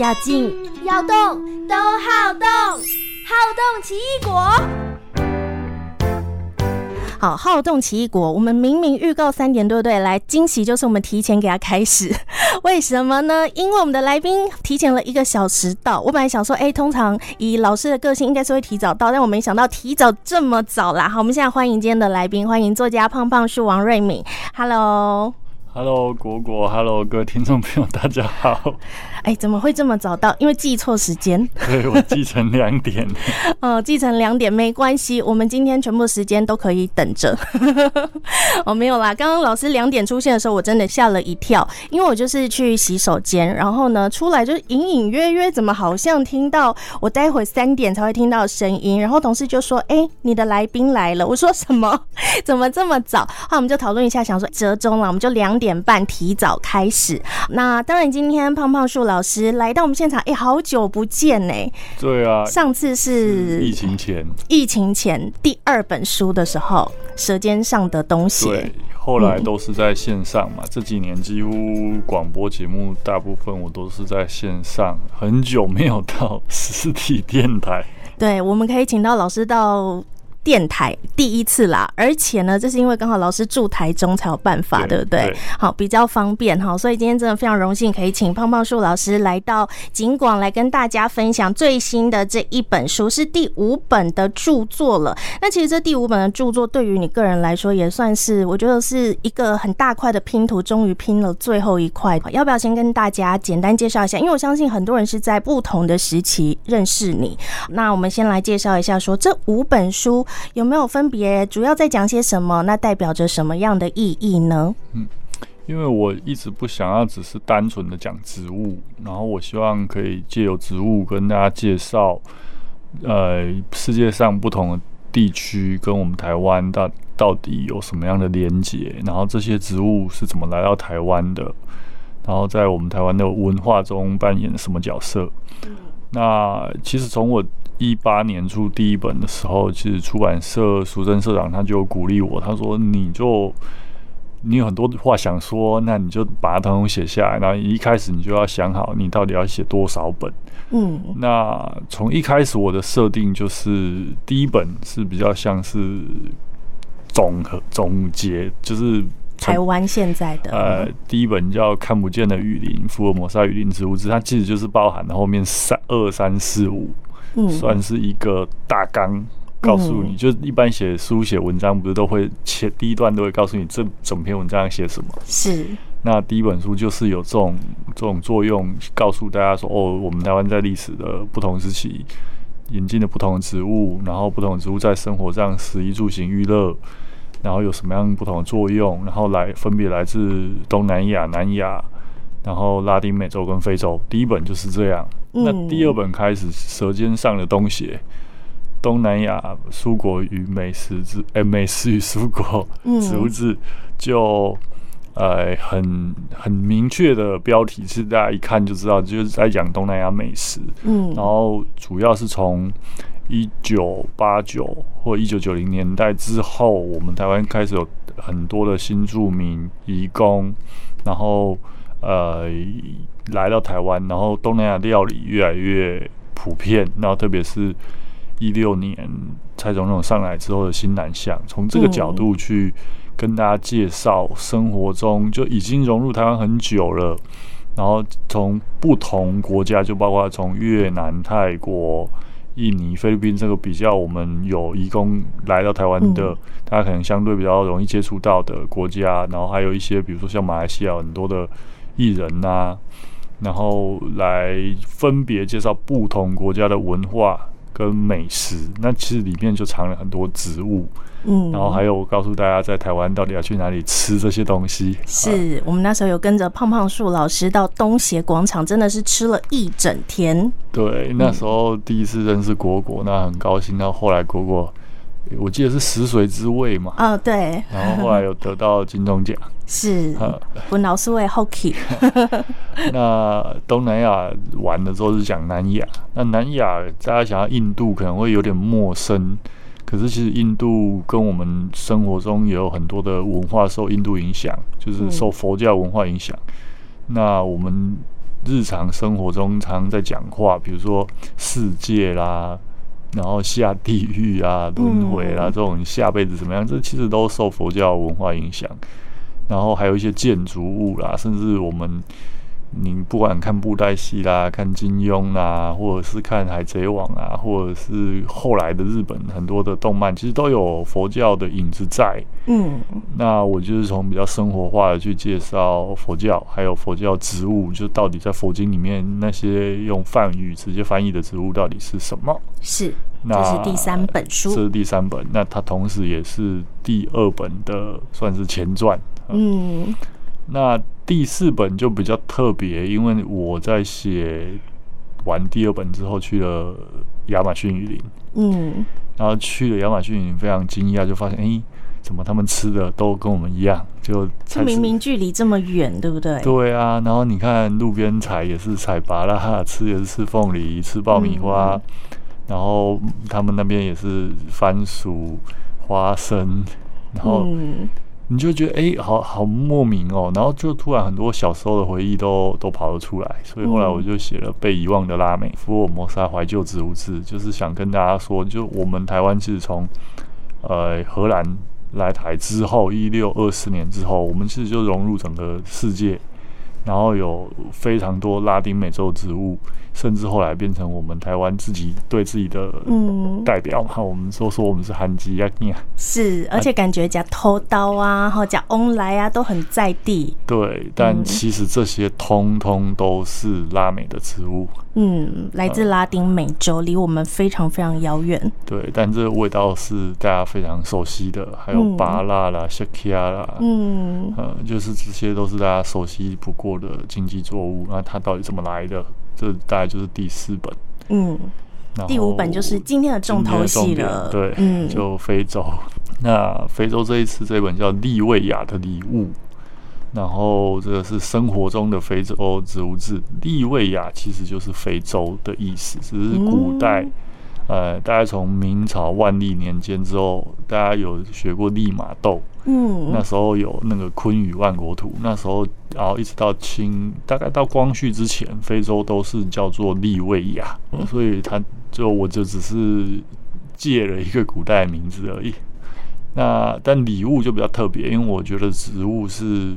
要静要动都好动，好动奇异果。好，好动奇异果，我们明明预告三点，对不对？来，惊喜就是我们提前给他开始，为什么呢？因为我们的来宾提前了一个小时到。我本来想说，哎、通常以老师的个性，应该是会提早到，但我没想到提早这么早啦。好，我们现在欢迎今天的来宾，欢迎作家胖胖树王瑞敏。Hello。Hello，果果，Hello，各位听众朋友，大家好。哎、欸，怎么会这么早到？因为记错时间。对，我记成两点。哦，记成两点没关系，我们今天全部时间都可以等着。哦，没有啦，刚刚老师两点出现的时候，我真的吓了一跳，因为我就是去洗手间，然后呢出来就隐隐约约，怎么好像听到我待会三点才会听到声音，然后同事就说：“哎、欸，你的来宾来了。”我说：“什么？怎么这么早？”后来我们就讨论一下，想说折中了，我们就两。点半提早开始，那当然今天胖胖树老师来到我们现场，哎、欸，好久不见呢。对啊，上次是，是疫情前，疫情前第二本书的时候，《舌尖上的东西》。对，后来都是在线上嘛。嗯、这几年几乎广播节目大部分我都是在线上，很久没有到实体电台。对，我们可以请到老师到。电台第一次啦，而且呢，这是因为刚好老师住台中才有办法，对，对不对？对，好，比较方便哈，所以今天真的非常荣幸可以请胖胖树老师来到景广来跟大家分享最新的这一本书，是第五本的著作了。那其实这第五本的著作对于你个人来说也算是，我觉得是一个很大块的拼图，终于拼了最后一块。要不要先跟大家简单介绍一下？因为我相信很多人是在不同的时期认识你。那我们先来介绍一下说，说这五本书。有没有分别？主要在讲些什么？那代表着什么样的意义呢？嗯，因为我一直不想要只是单纯的讲植物，然后我希望可以借由植物跟大家介绍，呃，世界上不同的地区跟我们台湾到到底有什么样的连结，然后这些植物是怎么来到台湾的，然后在我们台湾的文化中扮演什么角色？那其实从我。一八年出第一本的时候，其实出版社淑珍社长他就鼓励我，他说：“你就你有很多话想说，那你就把它统统写下来。然后一开始你就要想好，你到底要写多少本。”嗯，那从一开始我的设定就是第一本是比较像是总和总结，就是台湾现在的呃第一本叫《看不见的雨林：福尔摩沙雨林植物志》，它其实就是包含了后面三二三四五。算是一个大纲，告诉你，就一般写书写文章，不是都会前第一段都会告诉你这整篇文章要写什么？是。那第一本书就是有这种这种作用，告诉大家说，哦，我们台湾在历史的不同时期引进了不同的植物，然后不同的植物在生活上食衣住行娱乐，然后有什么样不同的作用，然后来分别来自东南亚、南亚。然后拉丁美洲跟非洲，第一本就是这样。嗯、那第二本开始，《舌尖上的东西》，东南亚蔬果与美食之，哎，美食与蔬果植物志，就呃很很明确的标题，是大家一看就知道，就是在讲东南亚美食。嗯，然后主要是从一九八九或一九九零年代之后，我们台湾开始有很多的新住民移工，然后。呃，来到台湾，然后东南亚料理越来越普遍，然后特别是一六年蔡总统上来之后的新南向，从这个角度去跟大家介绍生活中就已经融入台湾很久了，然后从不同国家，就包括从越南、泰国、印尼、菲律宾这个比较我们有移工来到台湾的，大家可能相对比较容易接触到的国家，然后还有一些比如说像马来西亚很多的。艺人呐、啊，然后来分别介绍不同国家的文化跟美食。那其实里面就藏了很多植物，嗯，然后还有告诉大家在台湾到底要去哪里吃这些东西。是、啊、我们那时候有跟着胖胖树老师到东协广场，真的是吃了一整天。对，那时候第一次认识果果，那很高兴。到后来果果。我记得是食髓之味嘛，哦对，然后后来有得到金钟奖，是，本老师为 Hockey。那东南亚玩的时候是讲南亚，那南亚大家想要印度可能会有点陌生，可是其实印度跟我们生活中也有很多的文化受印度影响，就是受佛教文化影响。嗯、那我们日常生活中常常在讲话，比如说世界啦，然后下地狱啊、轮回啊，这种下辈子怎么样，这其实都受佛教文化影响。然后还有一些建筑物啦，甚至我们。你不管看布袋戏啦，看金庸啦，或者是看海贼王啊，或者是后来的日本很多的动漫，其实都有佛教的影子在。嗯，那我就是从比较生活化的去介绍佛教，还有佛教植物，就到底在佛经里面那些用梵语直接翻译的植物到底是什么？是，那这是第三本书，这是第三本，那它同时也是第二本的算是前传。嗯。那第四本就比较特别，因为我在写完第二本之后去了亚马逊雨林，嗯，然后去了亚马逊雨林，非常惊讶，就发现，哎、欸，怎么他们吃的都跟我们一样？就这明明距离这么远，对不对？对啊，然后你看路边采也是采芭拉，吃也是吃凤梨，吃爆米花，嗯、然后他们那边也是番薯、花生，然后。你就觉得哎、好好莫名哦，然后就突然很多小时候的回忆都都跑了出来，所以后来我就写了《被遗忘的拉美：福尔摩沙怀旧植物志》，就是想跟大家说，就我们台湾其实从呃荷兰来台之后，一六二四年之后，我们其实就融入整个世界，然后有非常多拉丁美洲植物。甚至后来变成我们台湾自己对自己的代表嘛，嗯、我们说说我们是韩籍啊，是，而且感觉讲偷刀啊，然后讲翁来啊，都很在地。对，但其实这些通通都是拉美的植物。嗯，来自拉丁美洲，离、呃、我们非常非常遥远。对，但这个味道是大家非常熟悉的，还有巴拉啦、雪茄啦，嗯，呃，就是这些都是大家熟悉不过的经济作物。那它到底怎么来的？这大概就是第四本，嗯，第五本就是今天的重头戏了，对，嗯，就非洲。那非洲这一次这本叫《利维亚的礼物》，然后这个是生活中的非洲植物志。利维亚其实就是非洲的意思，只是古代，呃，大概从明朝万历年间之后，大家有学过利玛窦。嗯，那时候有那个《坤舆万国图》，那时候然后一直到清，大概到光绪之前，非洲都是叫做利维亚，嗯、所以他就我就只是借了一个古代名字而已。那但礼物就比较特别，因为我觉得植物是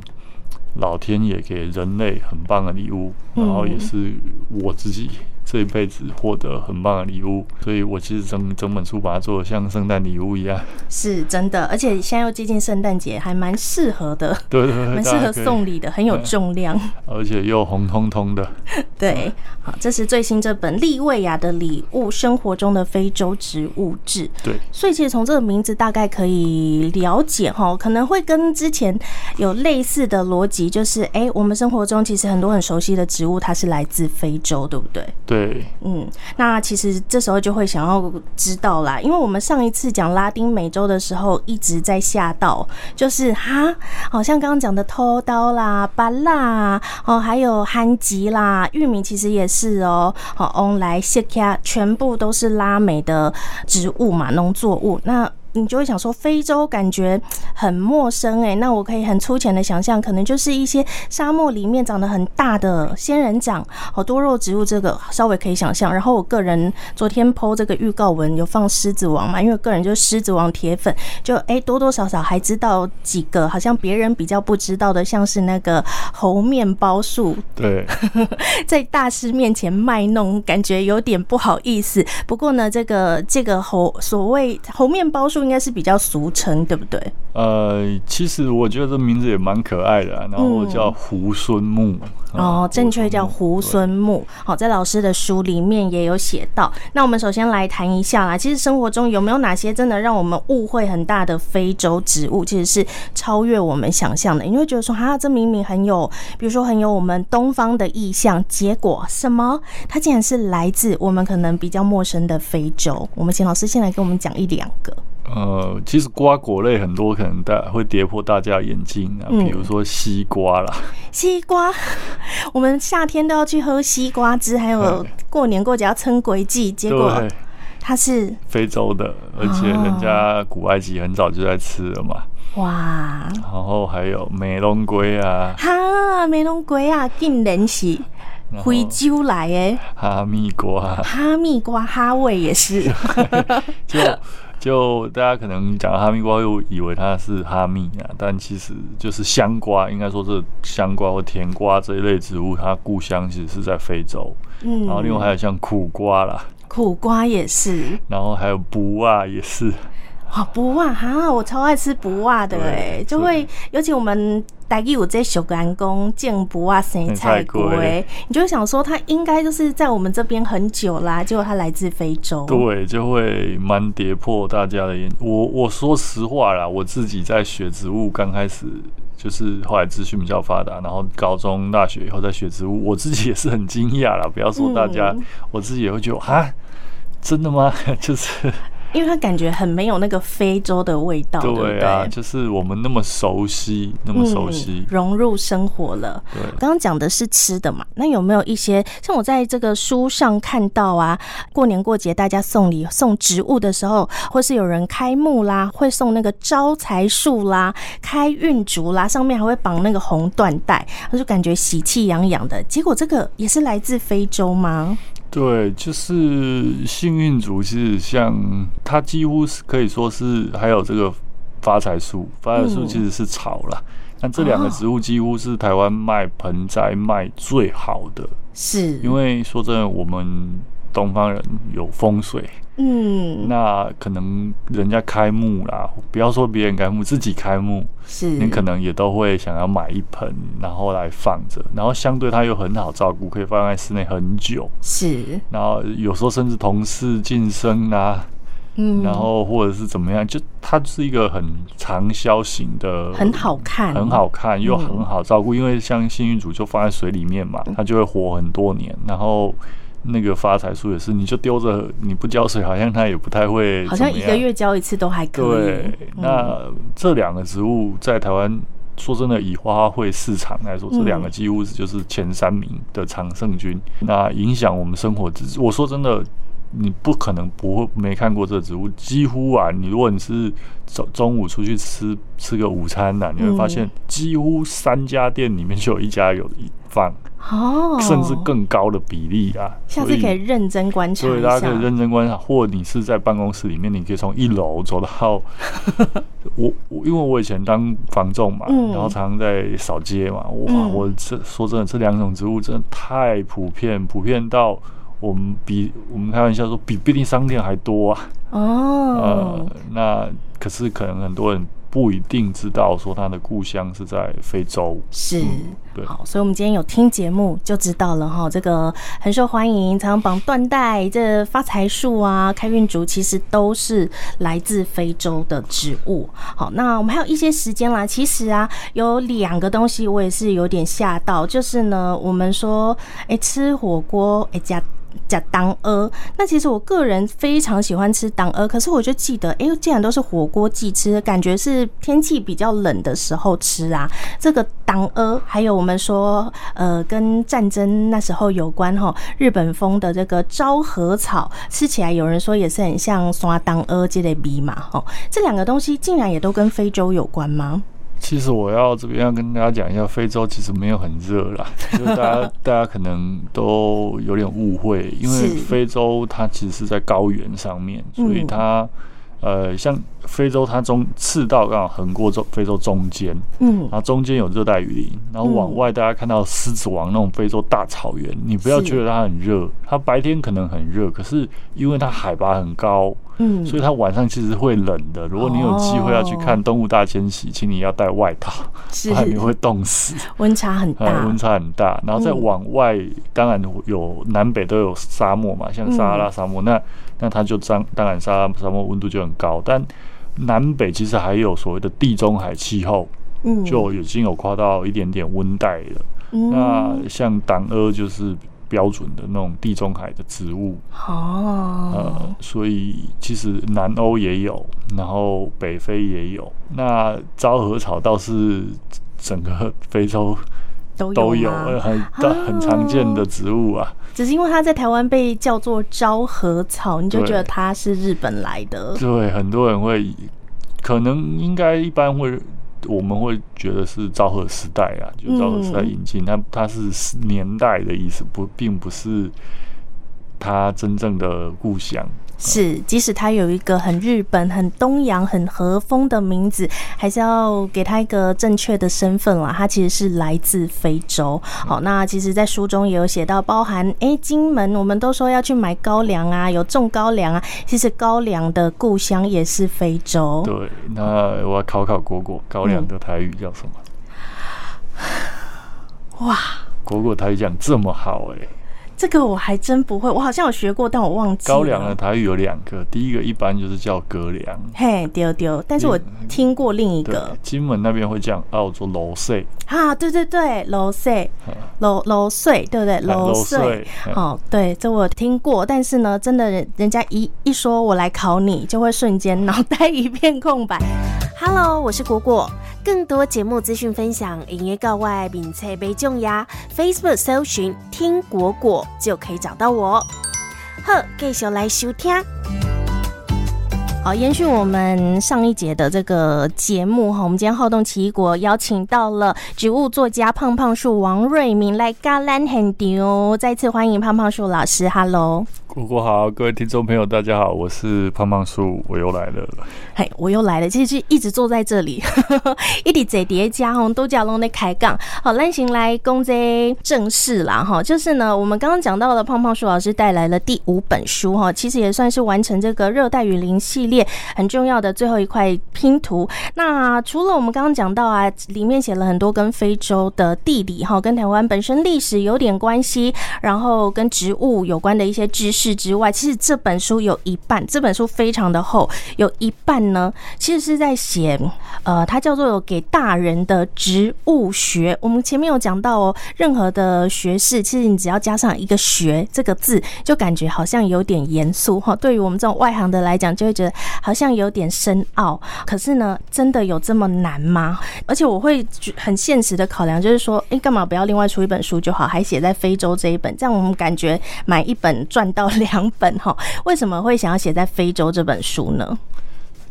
老天爷给人类很棒的礼物，然后也是我自己。这一辈子获得很棒的礼物，所以我其实整整本书把它做的像圣诞礼物一样，是真的，而且现在又接近圣诞节，还蛮适合的，对对对，蛮适合送礼的，很有重量，而且又红彤彤的。对，好，这是最新这本《利维亚的礼物：生活中的非洲植物志》。对，所以其实从这个名字大概可以了解哈，可能会跟之前有类似的逻辑，就是哎，我们生活中其实很多很熟悉的植物，它是来自非洲，对不对？对，嗯，那其实这时候就会想要知道啦，因为我们上一次讲拉丁美洲的时候一直在吓到，就是哈，好像刚刚讲的偷刀啦、芭乐哦，还有憨吉啦、玉米，其实也是哦，好，翁来、谢卡，全部都是拉美的植物嘛，农作物那。你就会想说，非洲感觉很陌生哎，那我可以很粗浅的想象，可能就是一些沙漠里面长得很大的仙人掌，好多肉植物，这个稍微可以想象。然后我个人昨天 po 这个预告文有放狮子王嘛，因为个人就是狮子王铁粉，就哎多多少少还知道几个，好像别人比较不知道的，像是那个猴面包树，对，在大师面前卖弄，感觉有点不好意思。不过呢，这个这个猴所谓猴面包树。应该是比较俗称，对不对？呃，其实我觉得这名字也蛮可爱的，啊，然后叫胡孙木。嗯、哦，正确叫胡孙木。好，在老师的书里面也有写到。那我们首先来谈一下啦。其实生活中有没有哪些真的让我们误会很大的非洲植物，其实是超越我们想象的？你会觉得说，哈，这明明很有，比如说很有我们东方的意象，结果什么？它竟然是来自我们可能比较陌生的非洲。我们请老师先来跟我们讲一两个。呃，其实瓜果类很多，可能大会跌破大家眼镜啊，比如说西瓜啦。嗯、西瓜，我们夏天都要去喝西瓜汁，还有过年过节要撑鬼祭，结果它是非洲的，而且人家古埃及很早就在吃了嘛。哇！然后还有美龙龟啊，哈，美龙龟啊，竟然是。非洲来诶，哈密瓜，哈密瓜哈味也是，就就大家可能讲哈密瓜又以为它是哈密啊，但其实就是香瓜，应该说是香瓜或甜瓜这一类植物，它故乡其实是在非洲。嗯，然后另外还有像苦瓜啦，苦瓜也是，然后还有卜啊也是。好卜啊哈！我超爱吃卜啊的哎，就会尤其我们台语有在小干公见卜啊生菜龟，你就会想说它应该就是在我们这边很久啦，结果它来自非洲，对，就会蛮跌破大家的眼。我我说实话啦，我自己在学植物刚开始，就是后来资讯比较发达，然后高中、大学以后在学植物，我自己也是很惊讶啦。不要说大家，嗯、我自己也会觉得哈，真的吗？就是。因为它感觉很没有那个非洲的味道，对啊，就是我们那么熟悉，那么熟悉，嗯、融入生活了。对，刚刚讲的是吃的嘛，那有没有一些像我在这个书上看到啊，过年过节大家送礼送植物的时候，或是有人开幕啦，会送那个招财树啦、开运竹啦，上面还会绑那个红缎带，他就感觉喜气洋洋的。结果这个也是来自非洲吗？对，就是幸运竹，其实像它几乎是可以说是，还有这个发财树，发财树其实是草啦。那、嗯、这两个植物几乎是台湾卖盆栽卖最好的，是因为说真的，我们东方人有风水。嗯，那可能人家开幕啦，不要说别人开幕，自己开幕，是你可能也都会想要买一盆，然后来放着，然后相对它又很好照顾，可以放在室内很久。是，然后有时候甚至同事晋升啊，嗯，然后或者是怎么样，就它是一个很长销型的，很好看，很好看又很好照顾，因为像幸运竹就放在水里面嘛，它就会活很多年，然后。那个发财树也是，你就丢着，你不浇水，好像它也不太会。好像一个月浇一次都还可以。对，那这两个植物在台湾，说真的，以花卉市场来说，这两个几乎是就是前三名的常胜军。那影响我们生活，我说真的，你不可能不会没看过这植物。几乎啊，你如果你是中中午出去吃吃个午餐呐，你会发现几乎三家店里面就有一家有一放。哦，甚至更高的比例啊！下次可以认真观察，对，大家可以认真观察，或你是在办公室里面，你可以从一楼走到 我，我因为我以前当房仲嘛，然后常常在扫街嘛，哇，我这说真的，这两种植物真的太普遍，普遍到我们比我们开玩笑说比便利商店还多啊！哦，呃，那可是可能很多人。不一定知道说他的故乡是在非洲，是、嗯、对。好，所以我们今天有听节目就知道了哈。这个很受欢迎，常常绑缎带，这发财树啊、开运竹，其实都是来自非洲的植物。好，那我们还有一些时间啦。其实啊，有两个东西我也是有点吓到，就是呢，我们说，哎、欸，吃火锅，哎、欸，加。加当鹅，那其实我个人非常喜欢吃当鹅，可是我就记得，哎、欸，既然都是火锅季吃，感觉是天气比较冷的时候吃啊。这个当鹅，还有我们说，呃，跟战争那时候有关哈，日本风的这个昭和草，吃起来有人说也是很像刷当鹅这类味嘛，哈，这两个东西竟然也都跟非洲有关吗？其实我要这边要跟大家讲一下，非洲其实没有很热啦，就大家大家可能都有点误会，因为非洲它其实是在高原上面，所以它呃像。非洲它中赤道刚好横过中非洲中间，嗯，然后中间有热带雨林，然后往外大家看到狮子王那种非洲大草原，你不要觉得它很热，它白天可能很热，可是因为它海拔很高，嗯，所以它晚上其实会冷的。如果你有机会要去看动物大迁徙，请你要带外套，不然你会冻死。温差很大，温差很大。然后再往外，当然有南北都有沙漠嘛，像撒哈拉沙漠，那那它就当当然沙沙漠温度就很高，但南北其实还有所谓的地中海气候，嗯，就已经有跨到一点点温带了。嗯、那像党阿就是标准的那种地中海的植物哦，呃，所以其实南欧也有，然后北非也有。那昭和草倒是整个非洲都有，很很常见的植物啊。只是因为它在台湾被叫做昭和草，你就觉得它是日本来的。对，对，很多人会可能应该一般会我们会觉得是昭和时代啊，就昭和时代引进，它它是年代的意思，不，并不是它真正的故乡。是，即使他有一个很日本、很东洋、很和风的名字，还是要给他一个正确的身份啦。他其实是来自非洲。好，那其实，在书中也有写到，包含哎、欸，金门，我们都说要去买高粱啊，有种高粱啊。其实高粱的故乡也是非洲。对，那我要考考果果，高粱的台语叫什么？嗯、哇，果果台语讲这么好哎、欸。这个我还真不会，我好像有学过，但我忘记了。高粱的台语有两个，第一个一般就是叫哥俩，嘿丢丢，但是我听过另一个，金门那边会讲叫做楼碎啊，对对对，楼碎，楼楼岁，对不对？楼岁，哦，对，这我听过，但是呢，真的人人家一一说我来考你，就会瞬间脑袋一片空白。Hello，我是果果。更多节目资讯分享，营业告外，并且被重压。Facebook 搜寻“听果果”就可以找到我。好，继续来收听。好，延续我们上一节的这个节目哈，我们今天好动奇异果邀请到了植物作家胖胖树王瑞民来嘎兰很牛，再次欢迎胖胖树老师。Hello。果果好，各位听众朋友，大家好，我是胖胖树，我又来了。嘿，我又来了，其实 一直坐在这里，一直在叠加哦，都叫拢在开杠。好，咱先来公这正式啦哈，就是呢，我们刚刚讲到了胖胖树老师带来了第五本书哈，其实也算是完成这个热带雨林系列很重要的最后一块拼图。那除了我们刚刚讲到啊，里面写了很多跟非洲的地理哈，跟台湾本身历史有点关系，然后跟植物有关的一些知识。之外，其实这本书有一半，这本书非常的厚，有一半呢，其实是在写，呃，它叫做给大人的植物学。我们前面有讲到哦，任何的学士，其实你只要加上一个“学”这个字，就感觉好像有点严肃哈。对于我们这种外行的来讲，就会觉得好像有点深奥。可是呢，真的有这么难吗？而且我会很现实的考量，就是说，哎，干嘛不要另外出一本书就好，还写在非洲这一本，这样我们感觉买一本赚到。两本哈，为什么会想要写在非洲这本书呢？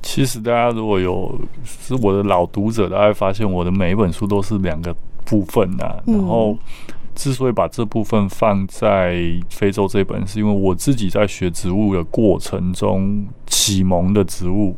其实大家如果有是我的老读者，大家会发现我的每一本书都是两个部分啊。然后之所以把这部分放在非洲这本，是因为我自己在学植物的过程中启蒙的植物，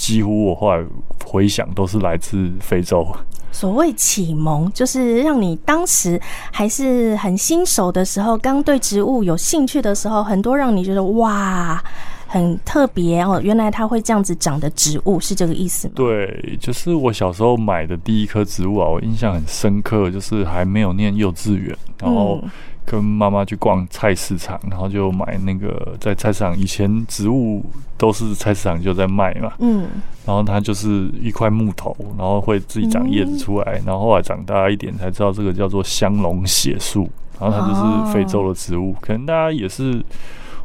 几乎我后来回想都是来自非洲。所谓启蒙，就是让你当时还是很新手的时候，刚对植物有兴趣的时候，很多让你觉得哇，很特别哦，原来它会这样子长的植物，是这个意思吗？对，就是我小时候买的第一棵植物啊，我印象很深刻，就是还没有念幼稚园，然后。跟妈妈去逛菜市场，然后就买那个在菜市场以前植物都是菜市场就在卖嘛，嗯，然后它就是一块木头，然后会自己长叶子出来，然后后来长大一点才知道这个叫做香龙血树，然后它就是非洲的植物，可能大家也是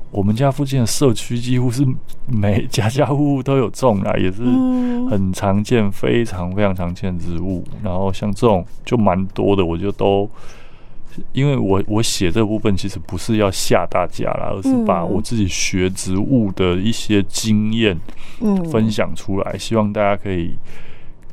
我们家附近的社区几乎是每家家户户都有种啦，也是很常见，非常非常常见的植物，然后像这种就蛮多的，我就都。因为我我写这部分其实不是要吓大家啦，而是把我自己学植物的一些经验分享出来，希望大家可以。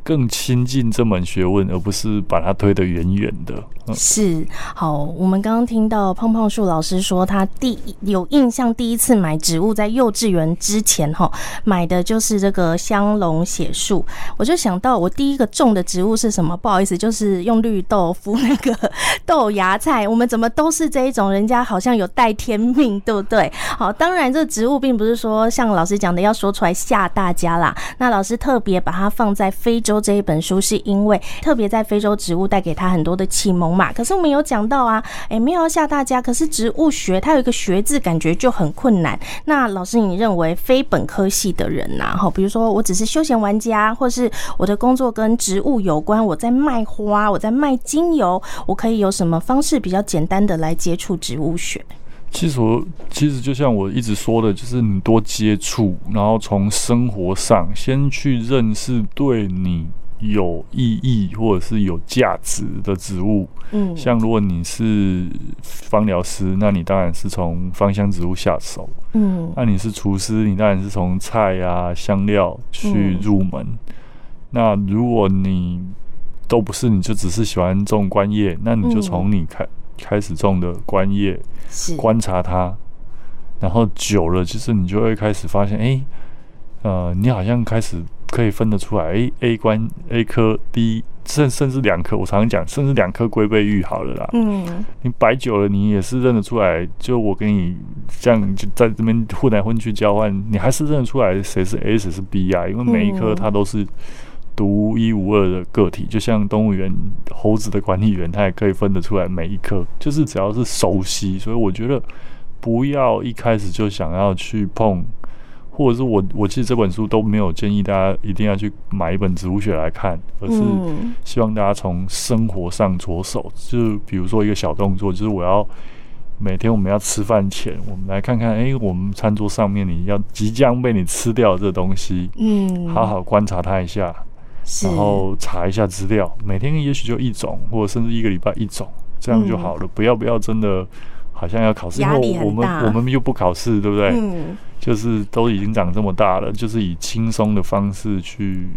更亲近这门学问，而不是把它推得远远的。是好，我们刚刚听到胖胖树老师说，他第有印象第一次买植物在幼稚园之前哈，买的就是这个香龙血树。我就想到我第一个种的植物是什么？不好意思，就是用绿豆敷那个豆芽菜。我们怎么都是这一种？人家好像有带天命，对不对？好，当然这植物并不是说像老师讲的要说出来吓大家啦。那老师特别把它放在非洲。这一本书是因为特别在非洲植物带给他很多的启蒙嘛。可是我们有讲到啊，哎，没有要吓大家。可是植物学它有一个学字，感觉就很困难。那老师，你认为非本科系的人呐，哈，比如说我只是休闲玩家，或是我的工作跟植物有关，我在卖花，我在卖精油，我可以有什么方式比较简单的来接触植物学？其实我其实就像我一直说的，就是你多接触，然后从生活上先去认识对你有意义或者是有价值的植物。嗯，像如果你是芳疗师，那你当然是从芳香植物下手。嗯，那你是厨师，你当然是从菜啊香料去入门。那如果你都不是，你就只是喜欢种观叶，那你就从你开、嗯、开始种的观叶观察它，然后久了，其实你就会开始发现，哎、欸，呃，你好像开始可以分得出来，哎、欸、，A 关 A 科 D。甚甚至两颗，我常常讲，甚至两颗龟背玉好了啦。嗯，你摆久了，你也是认得出来。就我跟你这样就在这边混来混去交换，你还是认得出来谁是 A 谁是 B 啊？因为每一颗它都是独一无二的个体，就像动物园猴子的管理员，他也可以分得出来每一颗。就是只要是熟悉，所以我觉得不要一开始就想要去碰。或者是我，我其实这本书都没有建议大家一定要去买一本植物学来看，而是希望大家从生活上着手。就比如说一个小动作，就是我要每天我们要吃饭前，我们来看看，哎，我们餐桌上面你要即将被你吃掉的这东西，嗯，好好观察它一下，然后查一下资料。每天也许就一种，或者甚至一个礼拜一种，这样就好了。不要不要真的好像要考试，因为我们我们又不考试，对不对？嗯。就是都已经长这么大了，就是以轻松的方式去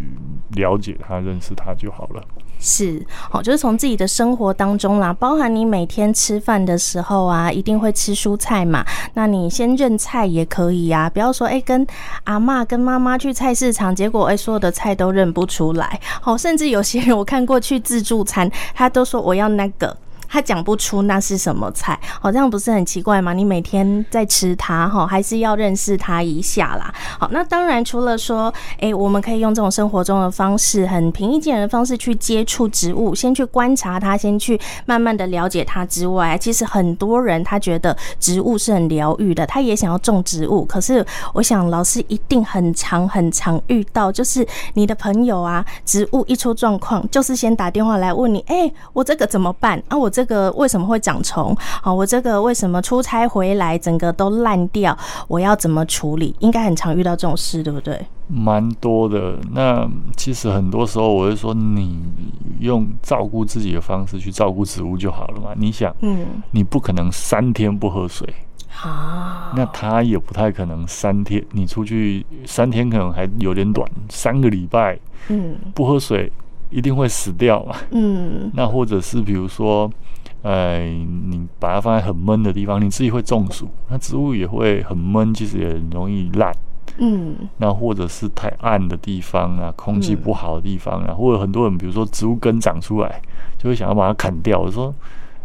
了解他、认识他就好了。是，好，就是从自己的生活当中啦，包含你每天吃饭的时候啊，一定会吃蔬菜嘛。那你先认菜也可以啊，不要说哎、欸，跟阿妈、跟妈妈去菜市场，结果哎、欸，所有的菜都认不出来。好，甚至有些人我看过去自助餐，他都说我要那个。他讲不出那是什么菜，好，这样不是很奇怪吗？你每天在吃它，哈，还是要认识它一下啦。好，那当然除了说，哎、我们可以用这种生活中的方式，很平易近人的方式去接触植物，先去观察它，先去慢慢的了解它之外，其实很多人他觉得植物是很疗愈的，他也想要种植物。可是我想老师一定很常很常遇到，就是你的朋友啊，植物一出状况，就是先打电话来问你，哎、我这个怎么办啊？我这这个为什么会长虫？好，我这个为什么出差回来整个都烂掉？我要怎么处理？应该很常遇到这种事，对不对？蛮多的。那其实很多时候，我会说，你用照顾自己的方式去照顾植物就好了嘛。你想，嗯，你不可能三天不喝水啊，那他也不太可能三天。你出去三天可能还有点短，三个礼拜，嗯，不喝水一定会死掉嘛。嗯，那或者是比如说。哎，你把它放在很闷的地方，你自己会中暑，那植物也会很闷，其实也很容易烂。嗯，那或者是太暗的地方啊，空气不好的地方啊，嗯、或者很多人，比如说植物根长出来，就会想要把它砍掉。我说，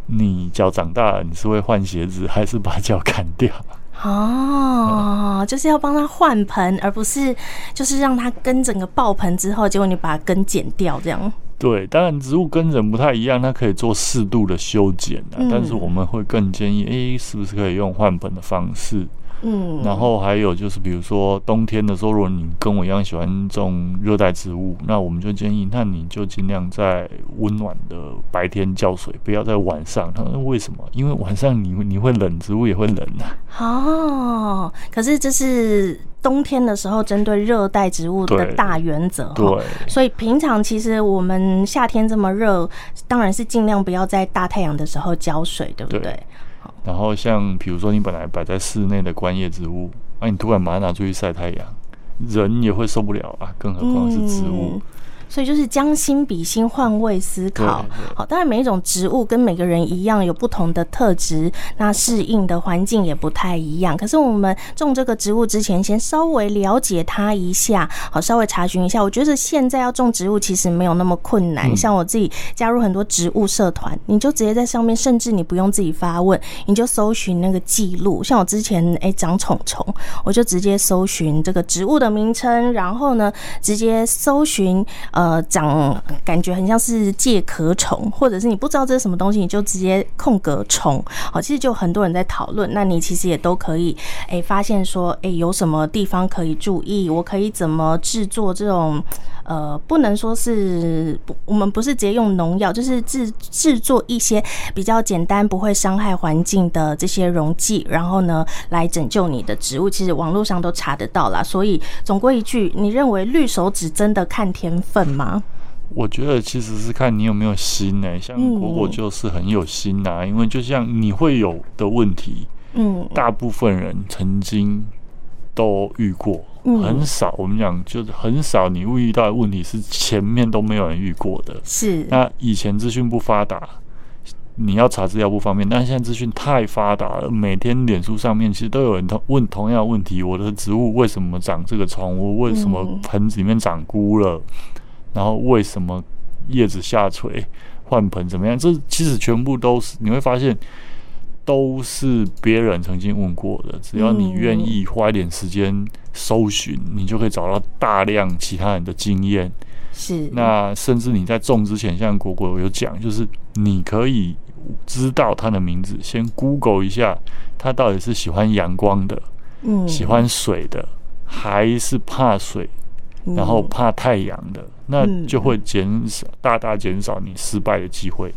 你脚长大了，你是会换鞋子，还是把脚砍掉？哦，嗯、就是要帮它换盆，而不是就是让它根整个爆盆之后，结果你把根剪掉这样。对，当然植物跟人不太一样，它可以做适度的修剪啊。嗯、但是我们会更建议，哎，是不是可以用换盆的方式？嗯，然后还有就是，比如说冬天的时候，如果你跟我一样喜欢种热带植物，那我们就建议，那你就尽量在温暖的白天浇水，不要在晚上。他说为什么？因为晚上你你会冷，植物也会冷啊。哦，可是这是冬天的时候针对热带植物的大原则。对，所以平常其实我们夏天这么热，当然是尽量不要在大太阳的时候浇水，对不对？对然后像比如说你本来摆在室内的观叶植物，那、啊、你突然把它拿出去晒太阳，人也会受不了啊，更何况是植物。嗯所以就是将心比心，换位思考。好，当然每一种植物跟每个人一样，有不同的特质，那适应的环境也不太一样。可是我们种这个植物之前，先稍微了解它一下，好，稍微查询一下。我觉得现在要种植物其实没有那么困难。像我自己加入很多植物社团，你就直接在上面，甚至你不用自己发问，你就搜寻那个记录。像我之前哎、欸、长虫虫，我就直接搜寻这个植物的名称，然后呢，直接搜寻。呃，呃长感觉很像是介壳虫，或者是你不知道这是什么东西，你就直接空格虫。好，其实就很多人在讨论，那你其实也都可以哎、发现说哎、有什么地方可以注意，我可以怎么制作这种呃，不能说是不，我们不是直接用农药，就是制制作一些比较简单、不会伤害环境的这些溶剂，然后呢，来拯救你的植物。其实网络上都查得到啦。所以总归一句，你认为绿手指真的看天分吗？我觉得其实是看你有没有心呢、欸。像果果就是很有心呐、啊，嗯、因为就像你会有的问题，嗯，大部分人曾经都遇过，很少。我们讲就是很少，你会遇到的问题是前面都没有人遇过的。是。那以前资讯不发达，你要查资料不方便，但现在资讯太发达了，每天脸书上面其实都有人同问同样的问题：我的植物为什么长这个虫？我为什么盆子里面长菇了？然后为什么叶子下垂？换盆怎么样？这其实全部都是你会发现。都是别人曾经问过的，只要你愿意花一点时间搜寻，嗯，你就可以找到大量其他人的经验。是，那甚至你在种之前，像果果有讲，就是你可以知道它的名字，先 Google 一下，它到底是喜欢阳光的，嗯，喜欢水的，还是怕水，然后怕太阳的，那就会减少，大大减少你失败的机会。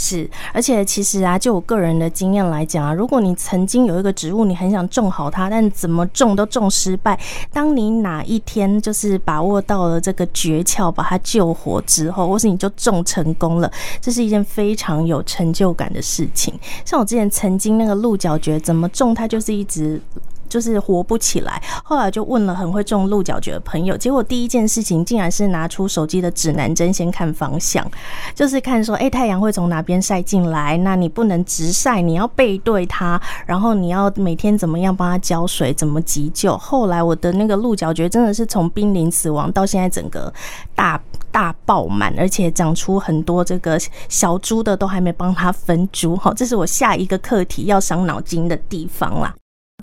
是，而且其实啊，就我个人的经验来讲啊，如果你曾经有一个植物，你很想种好它，但怎么种都种失败。当你哪一天就是把握到了这个诀窍，把它救活之后，或是你就种成功了，这是一件非常有成就感的事情。像我之前曾经那个鹿角蕨，怎么种它就是一直。就是活不起来，后来就问了很会种鹿角蕨的朋友，结果第一件事情竟然是拿出手机的指南针先看方向，就是看说，哎、太阳会从哪边晒进来，那你不能直晒，你要背对它，然后你要每天怎么样帮它浇水，怎么急救。后来我的那个鹿角蕨真的是从濒临死亡到现在整个大大爆满，而且长出很多这个小株的，都还没帮它分株。好，这是我下一个课题要伤脑筋的地方啦。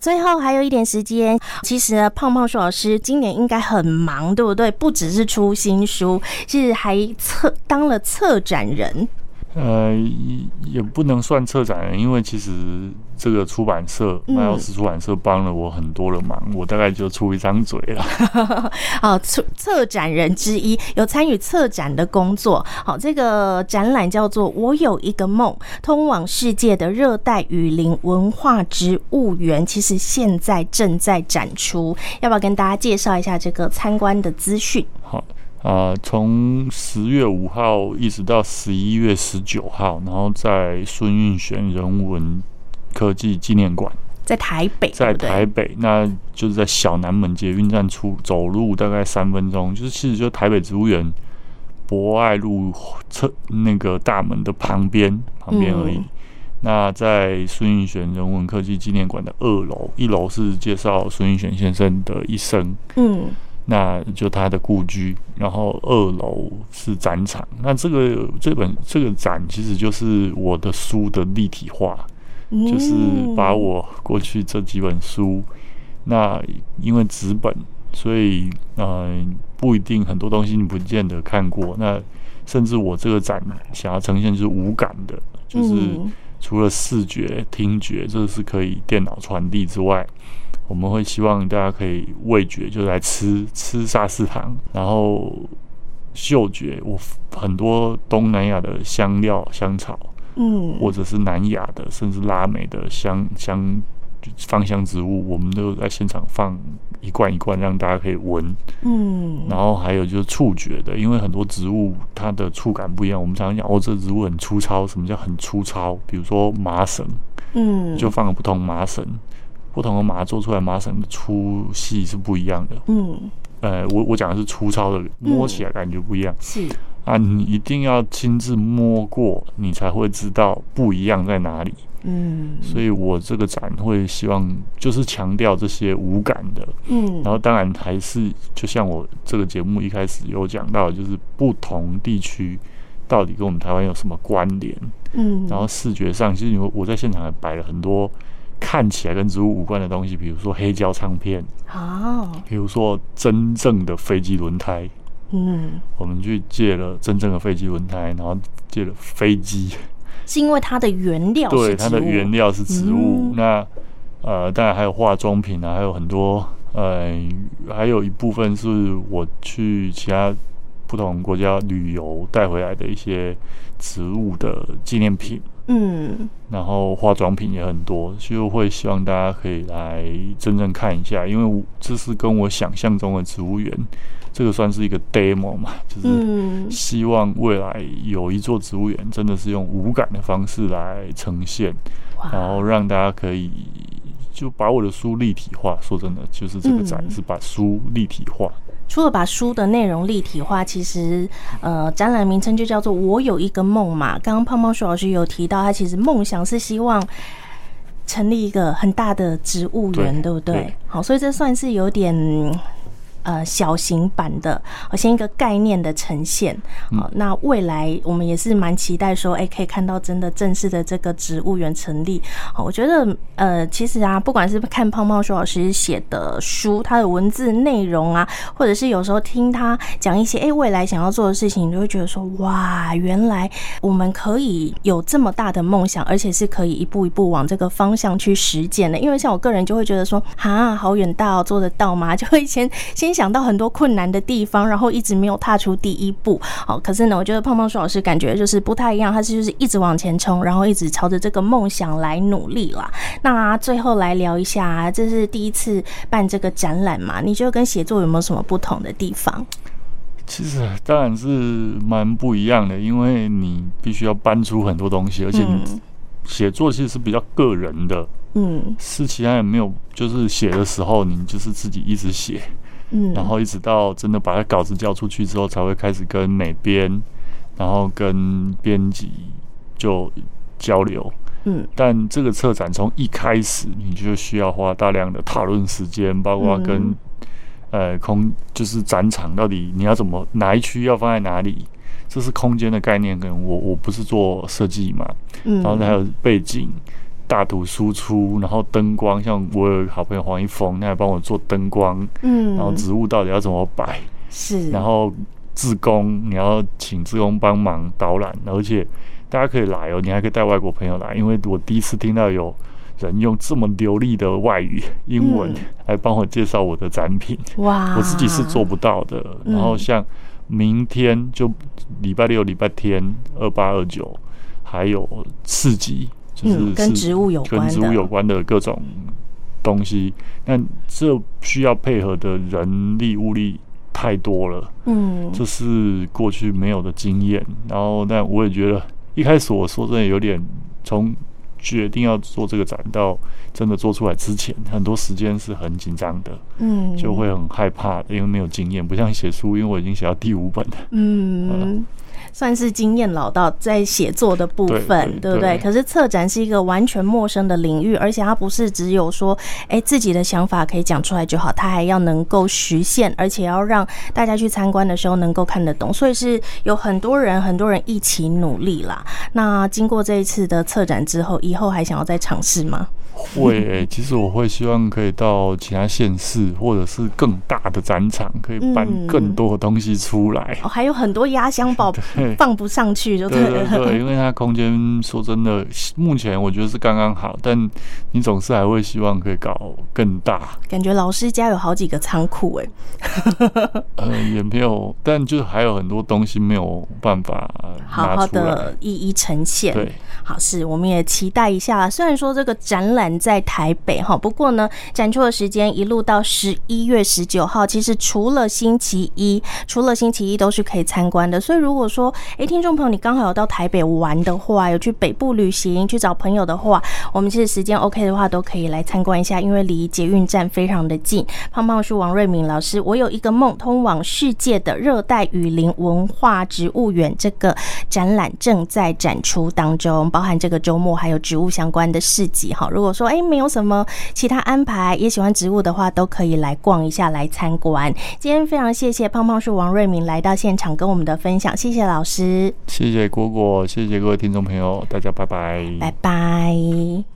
最后还有一点时间，其实胖胖树老师今年应该很忙，对不对？不只是出新书，是还策当了策展人。呃，也不能算策展人，因为其实这个出版社麦奥斯出版社帮了我很多的忙，嗯、我大概就出一张嘴了。好，策策展人之一，有参与策展的工作。好，这个展览叫做《我有一个梦：通往世界的热带雨林文化植物园》，其实现在正在展出，要不要跟大家介绍一下这个参观的资讯？好。啊、呃，从十月五号一直到十一月十九号，然后在孙运璇人文科技纪念馆，在台北，在台北，那就是在小南门捷运站出走路大概三分钟，就是其实就台北植物园博爱路侧那个大门的旁边旁边而已。嗯、那在孙运璇人文科技纪念馆的二楼，一楼是介绍孙运璇先生的一生。嗯。那就他的故居，然后二楼是展场。那这个这本这个展其实就是我的书的立体化，就是把我过去这几本书，那因为纸本，所以嗯不一定很多东西你不见得看过。那甚至我这个展想要呈现就是无感的，就是除了视觉、听觉，这是可以电脑传递之外。我们会希望大家可以味觉，就来吃吃沙士糖，然后嗅觉，我很多东南亚的香料香草，嗯，或者是南亚的，甚至拉美的香香芳香植物，我们都在现场放一罐一罐，让大家可以闻，嗯，然后还有就是触觉的，因为很多植物它的触感不一样，我们常常讲哦，这植物很粗糙，什么叫很粗糙？比如说麻绳，嗯，就放了不同麻绳。不同的麻做出来麻绳的粗细是不一样的。嗯，呃，我我讲的是粗糙的，摸起来感觉不一样。嗯、是啊，你一定要亲自摸过，你才会知道不一样在哪里。嗯，所以我这个展会希望就是强调这些无感的。嗯，然后当然还是就像我这个节目一开始有讲到，就是不同地区到底跟我们台湾有什么关联。嗯，然后视觉上，其实我我在现场还摆了很多。看起来跟植物无关的东西，比如说黑胶唱片，哦，比如说真正的飞机轮胎，嗯，我们去借了真正的飞机轮胎，然后借了飞机，是因为它的原料对，它的原料是植物。嗯、那呃，当然还有化妆品啊，还有很多，呃，还有一部分是我去其他不同国家旅游带回来的一些植物的纪念品。嗯，然后化妆品也很多，就会希望大家可以来真正看一下，因为这是跟我想象中的植物园，这个算是一个 demo 嘛，就是希望未来有一座植物园，真的是用无感的方式来呈现，然后让大家可以就把我的书立体化。说真的，就是这个展是把书立体化。嗯、除了把书的内容立体化，其实呃，展览名称就叫做“我有一个梦”嘛。刚刚胖胖树老师有提到，他其实梦想是希望成立一个很大的植物园，对，对不对？对。好，所以这算是有点。呃，小型版的，好像一个概念的呈现。好，那未来我们也是蛮期待说，哎，可以看到真的正式的这个植物园成立。好，我觉得，呃，其实啊，不管是看胖胖说老师写的书，他的文字内容啊，或者是有时候听他讲一些，哎，未来想要做的事情，你就会觉得说，哇，原来我们可以有这么大的梦想，而且是可以一步一步往这个方向去实践的。因为像我个人就会觉得说，哈，好远大哦，做得到吗？就会先先。想到很多困难的地方，然后一直没有踏出第一步。好，可是呢，我觉得胖胖树老师感觉就是不太一样，他是就是一直往前冲，然后一直朝着这个梦想来努力啦。那最后来聊一下，这是第一次办这个展览嘛？你觉得跟写作有没有什么不同的地方？其实当然是蛮不一样的，因为你必须要搬出很多东西，而且写作其实是比较个人的。嗯，是其他人没有，就是写的时候你就是自己一直写。嗯，然后一直到真的把他稿子交出去之后，才会开始跟美编，然后跟编辑就交流。嗯，但这个策展从一开始你就需要花大量的讨论时间，包括跟、嗯、呃空就是展场到底你要怎么哪一区要放在哪里，这是空间的概念。跟我我不是做设计嘛，嗯，然后还有背景。大图输出，然后灯光，像我有好朋友黄一峰，他还帮我做灯光，嗯，然后植物到底要怎么摆，是，然后志工你要请志工帮忙导览，而且大家可以来哦，你还可以带外国朋友来，因为我第一次听到有人用这么流利的外语英文来帮我介绍我的展品，哇，我自己是做不到的。然后像明天就礼拜六、礼拜天二八二九还有四集。就是跟植物有关跟植物有关的各种东西，那这需要配合的人力物力太多了，嗯，这是过去没有的经验。然后，但我也觉得一开始我说真的有点，从决定要做这个展到真的做出来之前，很多时间是很紧张的，嗯，就会很害怕，因为没有经验，不像写书，因为我已经写到第五本了，嗯。算是经验老道，在写作的部分，对，不对？可是策展是一个完全陌生的领域，而且它不是只有说，哎，自己的想法可以讲出来就好，它还要能够实现，而且要让大家去参观的时候能够看得懂，所以是有很多人，很多人一起努力啦。那经过这一次的策展之后，以后还想要再尝试吗？会、欸，其实我会希望可以到其他县市，或者是更大的展场，可以搬更多的东西出来。哦，还有很多压箱宝 放不上去，就。对对对，因为它空间说真的，目前我觉得是刚刚好，但你总是还会希望可以搞更大。感觉老师家有好几个仓库哎。呃，也没有，但就是还有很多东西没有办法好好的一一呈现。对，好，是我们也期待一下。虽然说这个展览。在台北哈，不过呢，展出的时间一路到十一月十九号，其实除了星期一，除了星期一都是可以参观的。所以如果说，诶，听众朋友，你刚好有到台北玩的话，有去北部旅行去找朋友的话，我们其实时间 OK 的话，都可以来参观一下，因为离捷运站非常的近。胖胖叔王瑞敏老师，我有一个梦，通往世界的热带雨林文化植物园这个展览正在展出当中，包含这个周末还有植物相关的市集哈。如果说哎，没有什么其他安排，也喜欢植物的话，都可以来逛一下，来参观。今天非常谢谢胖胖树王瑞明来到现场跟我们的分享，谢谢老师，谢谢果果，谢谢各位听众朋友，大家拜拜，拜拜。